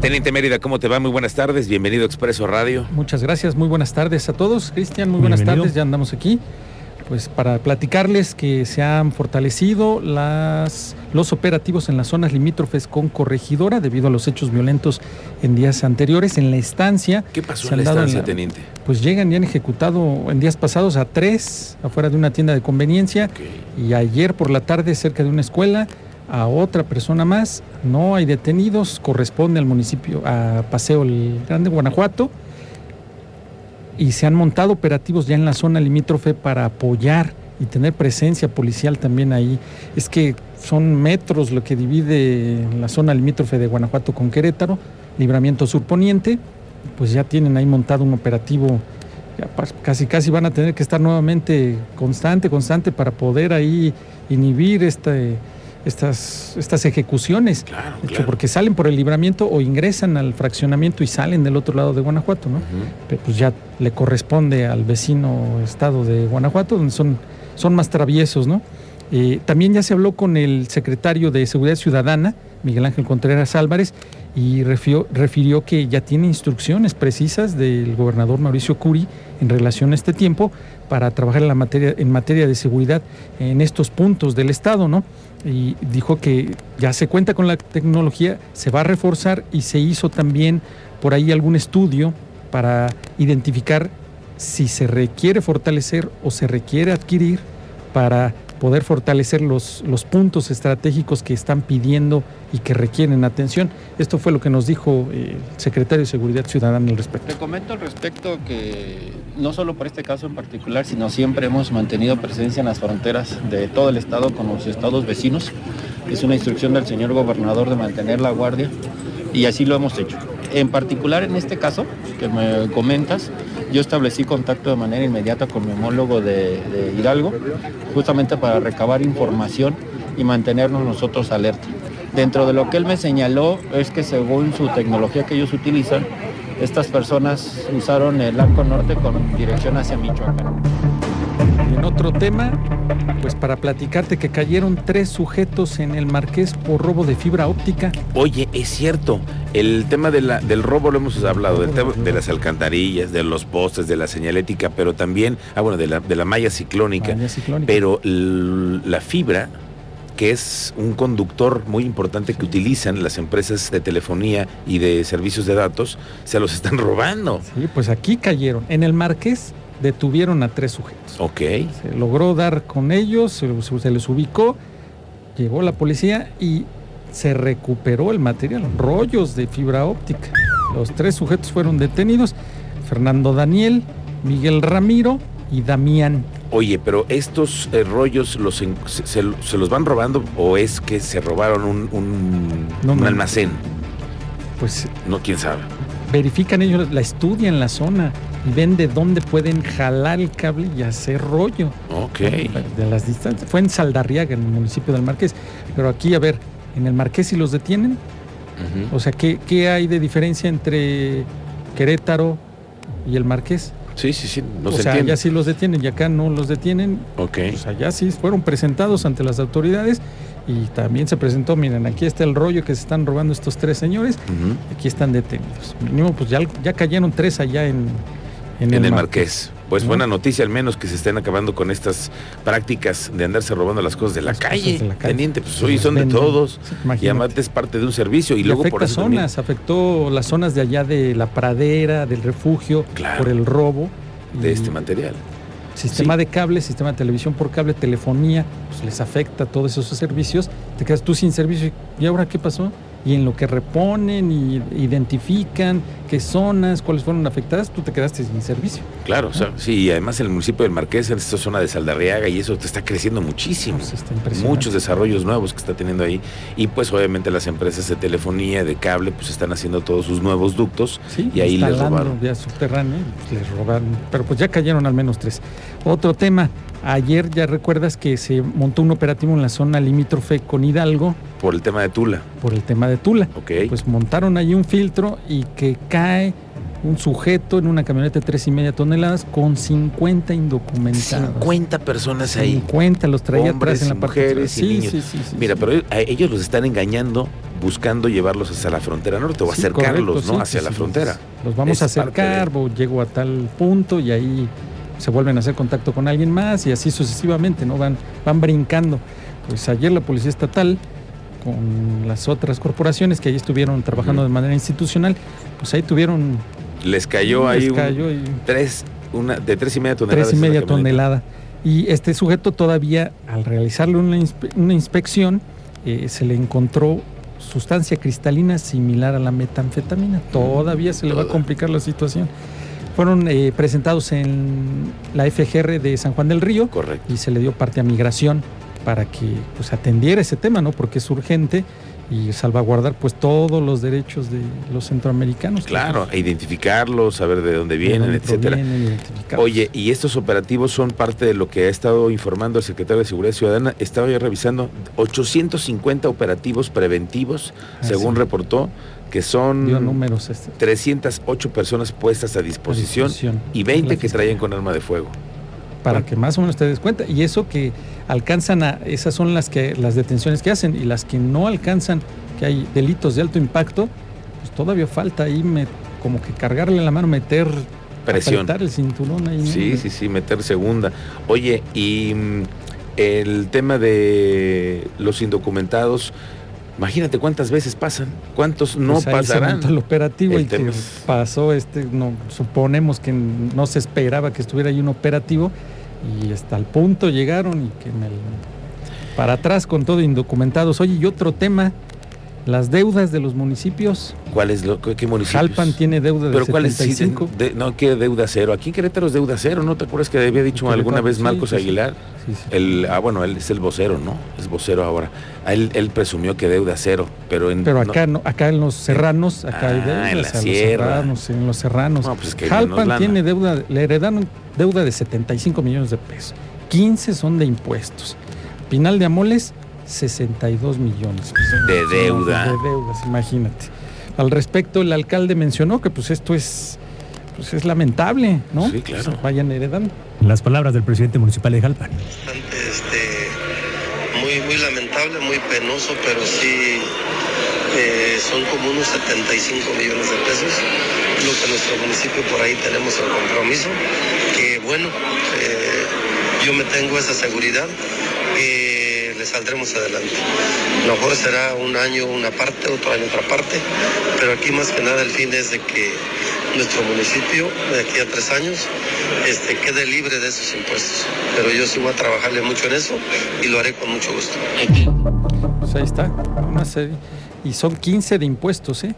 Teniente Mérida, ¿cómo te va? Muy buenas tardes, bienvenido a Expreso Radio. Muchas gracias, muy buenas tardes a todos. Cristian, muy buenas Bienvenido. tardes, ya andamos aquí. Pues para platicarles que se han fortalecido las, los operativos en las zonas limítrofes con corregidora debido a los hechos violentos en días anteriores. En la estancia, ¿Qué pasó Se en la en estancia, la- Teniente? pues llegan y han ejecutado en días pasados a tres afuera de una tienda de conveniencia y ayer por la tarde cerca de una escuela a otra persona más. No hay detenidos, corresponde al municipio, a Paseo el Grande, Guanajuato. Y se han montado operativos ya en la zona limítrofe para apoyar y tener presencia policial también ahí. Es que son metros lo que divide la zona limítrofe de Guanajuato con Querétaro, libramiento surponiente, pues ya tienen ahí montado un operativo casi casi van a tener que estar nuevamente constante, constante para poder ahí inhibir este, estas, estas ejecuciones. Claro, De hecho, claro. porque salen por el libramiento o ingresan al fraccionamiento y salen del otro lado de Guanajuato, ¿no? Pero pues ya le corresponde al vecino estado de Guanajuato, donde son, son más traviesos, ¿no? Eh, también ya se habló con el secretario de Seguridad Ciudadana, Miguel Ángel Contreras Álvarez, y refirió, refirió que ya tiene instrucciones precisas del gobernador Mauricio Curi en relación a este tiempo para trabajar en, la materia, en materia de seguridad en estos puntos del Estado, ¿no? Y dijo que ya se cuenta con la tecnología, se va a reforzar y se hizo también por ahí algún estudio para identificar si se requiere fortalecer o se requiere adquirir para poder fortalecer los, los puntos estratégicos que están pidiendo y que requieren atención. Esto fue lo que nos dijo eh, el secretario de Seguridad Ciudadana al respecto. Te comento al respecto que no solo por este caso en particular, sino siempre hemos mantenido presencia en las fronteras de todo el estado con los estados vecinos. Es una instrucción del señor gobernador de mantener la guardia y así lo hemos hecho. En particular en este caso que me comentas, yo establecí contacto de manera inmediata con mi homólogo de, de Hidalgo, justamente para recabar información y mantenernos nosotros alerta. Dentro de lo que él me señaló es que según su tecnología que ellos utilizan, estas personas usaron el arco norte con dirección hacia Michoacán. Otro tema, pues para platicarte que cayeron tres sujetos en el Marqués por robo de fibra óptica. Oye, es cierto, el tema de la- del robo lo hemos hablado, del tema de las alcantarillas, de los postes, de la señalética, pero también, ah, bueno, de la, de la malla ciclónica. Malla ciclónica. Pero la fibra, que es un conductor muy importante que utilizan las empresas de telefonía y de servicios de datos, se los están robando. Sí, pues aquí cayeron. En el Marqués detuvieron a tres sujetos. Ok. Se logró dar con ellos, se, se les ubicó, llegó la policía y se recuperó el material, rollos de fibra óptica. Los tres sujetos fueron detenidos, Fernando Daniel, Miguel Ramiro y Damián. Oye, pero estos eh, rollos los se, se- se los van robando o es que se robaron un, un- No, un no. almacén? Pues No, quién sabe. verifican ellos, la estudian la zona ven de dónde pueden jalar el cable y hacer rollo. Ok. De las distancias. Fue en Saldarriaga, en el municipio del Marqués. Pero aquí, a ver, en el Marqués si los detienen. O sea, ¿qué, qué hay de diferencia entre Querétaro y el Marqués? Sí, sí, sí, no o se sea, entiende. allá sí los detienen y acá no los detienen. Ok. Pues allá sí fueron presentados ante las autoridades y también se presentó, miren, aquí está el rollo que se están robando estos tres señores, aquí están detenidos. Mínimo, pues ya, ya cayeron tres allá en, En, el Marqués. Pues ¿no? buena noticia al menos que se estén acabando con estas prácticas de andarse robando las cosas de la calle. de la calle. Teniente, pues hoy son de todos. Sí, Y imagínate. además es parte de un servicio. Y, Y, luego por eso también- zonas, afectó las zonas de allá de la pradera, del refugio, Claro. por el robo. de este material. Sistema de cable, sistema de televisión por cable, telefonía, pues les afecta todos esos servicios. Te quedas tú sin servicio. ¿Y ahora qué pasó? Y en lo que reponen y identifican qué zonas, cuáles fueron afectadas, tú te quedaste sin servicio. Claro, o sea, sí, y además en el municipio del Marqués, en esta zona de Saldarriaga, y eso te está creciendo muchísimo. Pues está. Muchos desarrollos nuevos que está teniendo ahí. Y pues obviamente las empresas de telefonía, de cable, pues están haciendo todos sus nuevos ductos. Sí, y ahí les robaron. vía subterránea, pues les robaron. Pero pues ya cayeron al menos tres. Otro tema, ayer ya recuerdas que se montó un operativo en la zona limítrofe con Hidalgo Por el tema de Tula. por el tema de Tula. Ok. Pues montaron ahí un filtro y que cae un sujeto en una camioneta de tres y media toneladas con 50 indocumentados. 50 personas ahí. 50 los traía Hombres atrás en la y parte mujeres y sí, niños. sí, sí, sí, Mira, sí. pero a ellos los están engañando buscando llevarlos hacia la frontera norte o Sí, acercarlos correcto, ¿no? sí, hacia sí, la sí, frontera. Los vamos a Es acercar, o llego a tal punto y ahí se vuelven a hacer contacto con alguien más y así sucesivamente, ¿no? Van, van brincando. Pues ayer la Policía Estatal con las otras corporaciones que ahí estuvieron trabajando de manera institucional, pues ahí tuvieron Les cayó les ahí un- y- tres, una, de tres y media toneladas. tres y media tonelada. Y este sujeto todavía, al realizarle una, inspe- una inspección, eh, se le encontró sustancia cristalina similar a la metanfetamina. Todavía se le va a complicar la situación. Fueron eh, presentados en la FGR de San Juan del Río Correcto. y se le dio parte a migración para que pues, atendiera ese tema, ¿no? Porque es urgente y salvaguardar pues todos los derechos de los centroamericanos. Claro, e identificarlos, saber de dónde De vienen, etcétera. Oye, y estos operativos son parte de lo que ha estado informando el secretario de Seguridad Ciudadana. Estaba yo revisando 850 operativos preventivos, Ah, según sí. reportó, que son números este, 308 personas puestas a disposición, disposición y 20 de la que traían con arma de fuego. Para que más o menos te des cuenta y eso que alcanzan a esas son las que las detenciones que hacen y las que no alcanzan que hay delitos de alto impacto pues todavía falta ahí me, como que cargarle la mano meter Presión. el cinturón ahí ¿no? Sí, sí, sí, meter segunda. Oye, y mm, el tema de los indocumentados, imagínate cuántas veces pasan, cuántos no Pues ahí pasarán. el operativo El y que pasó este no suponemos que no se esperaba que estuviera ahí un operativo y hasta el punto llegaron y que en el- para atrás con todo indocumentados oye y otro tema las deudas de los municipios ¿Cuál es lo qué qué municipios? Jalpan tiene deuda de Pero cuál es 75. de- no que deuda cero. Aquí en Querétaro es deuda cero, ¿no te acuerdas que había dicho alguna vez Marcos sí. Aguilar? Sí, sí. El, ah, bueno, él es el vocero, ¿no? Es vocero ahora. Él, él presumió que deuda cero, pero en Pero acá no, acá en los serranos, acá hay Ah, deudas. en la a los sierra. serranos, en los serranos. No, pues es que Jalpan tiene deuda, le heredaron deuda de 75 millones de pesos. 15 son de impuestos. Pinal de Amoles, 62 millones. De deuda. De deudas, imagínate. Al respecto, el alcalde mencionó que pues esto es, pues es lamentable, ¿no? Sí, claro. Se vayan heredando. Las palabras del presidente municipal de Jalpan. bastante este, muy, muy lamentable, muy penoso, pero sí eh, son como unos 75 millones de pesos, lo que nuestro municipio por ahí tenemos el compromiso, que bueno, eh, yo me tengo esa seguridad le saldremos adelante. Lo mejor será un año una parte, otro año otra parte, pero aquí más que nada el fin es de que nuestro municipio de aquí a tres años este, quede libre de esos impuestos. Pero yo sí voy a trabajarle mucho en eso y lo haré con mucho gusto. Pues ahí está. Y son 15 de impuestos, ¿eh?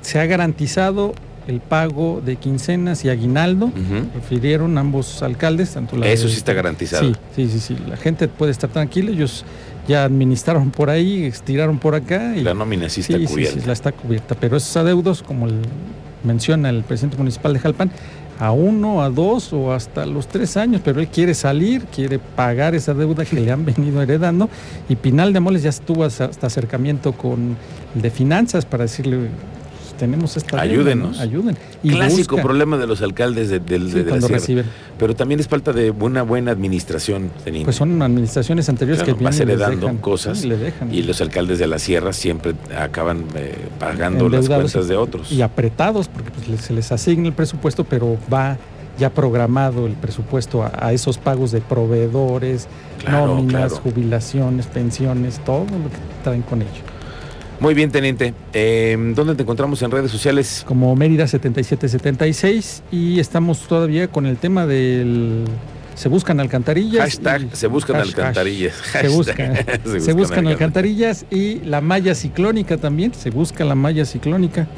Se ha garantizado el pago de quincenas y aguinaldo, Ujú. refirieron ambos alcaldes, tanto la Eso de- sí está garantizado. Sí, sí, sí, sí. La gente puede estar tranquila, ellos ya administraron por ahí, estiraron por acá y La nómina sí está sí, sí, cubierta. sí, la está cubierta. Pero esos adeudos, como el- menciona el presidente municipal de Jalpan, a uno, a dos o hasta los tres años, pero él quiere salir, quiere pagar esa deuda que le han venido heredando. Y Pinal de Amoles ya estuvo hasta acercamiento con el de finanzas para decirle, "Pues, tenemos esta Ayúdenos. ¿no? ayuden. Y Clásico busca- problema de los alcaldes de, del- sí, de- de la reciben. Pero también es falta de una buena administración. Pues son administraciones anteriores Claro, que vas vienen y les heredando dejan, cosas sí, le dejan. Y los alcaldes de la sierra siempre acaban eh, pagando las cuentas de otros. y apretados porque pues, se les asigna el presupuesto, pero va ya programado el presupuesto a, a esos pagos de proveedores, Claro, nóminas, claro. jubilaciones, pensiones, todo lo que traen con ello. Muy bien, teniente. Eh, ¿Dónde te encontramos en redes sociales? Como Mérida 7776 y estamos todavía con el tema del se buscan alcantarillas. Hashtag y- se buscan hash- alcantarillas. Se buscan, Hashtag se buscan alcantarillas y la malla ciclónica también, se busca la malla ciclónica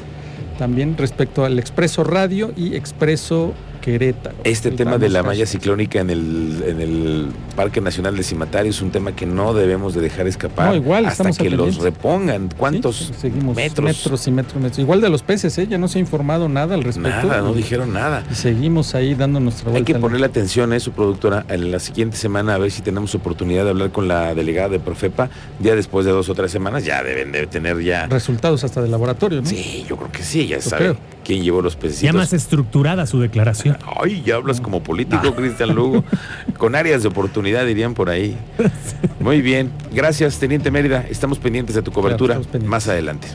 también respecto al expreso radio y expreso Querétaro. Este tema de la casi. malla ciclónica en el, en el Parque Nacional de Cimatario es un tema que no debemos de dejar escapar No, igual, hasta que los repongan. ¿Cuántos Sí, seguimos metros? metros y metros, metros. Igual de los peces, ¿eh? ya no se ha informado nada al respecto. Nada, no dijeron nada. Y seguimos ahí dando nuestra vuelta. Hay que ponerle atención a su productora en la siguiente semana a ver si tenemos oportunidad de hablar con la delegada de Profepa. Ya después de dos o tres semanas ya deben de tener ya. resultados hasta del laboratorio, ¿no? Sí, yo creo que sí, ya Yo sabe creo. quién llevó los Ya pececitos. más estructurada su declaración. Ay, ya hablas como político, Cristian Lugo. Con áreas de oportunidad dirían por ahí. Muy bien. Gracias, Teniente Mérida. Estamos pendientes de tu cobertura más adelante.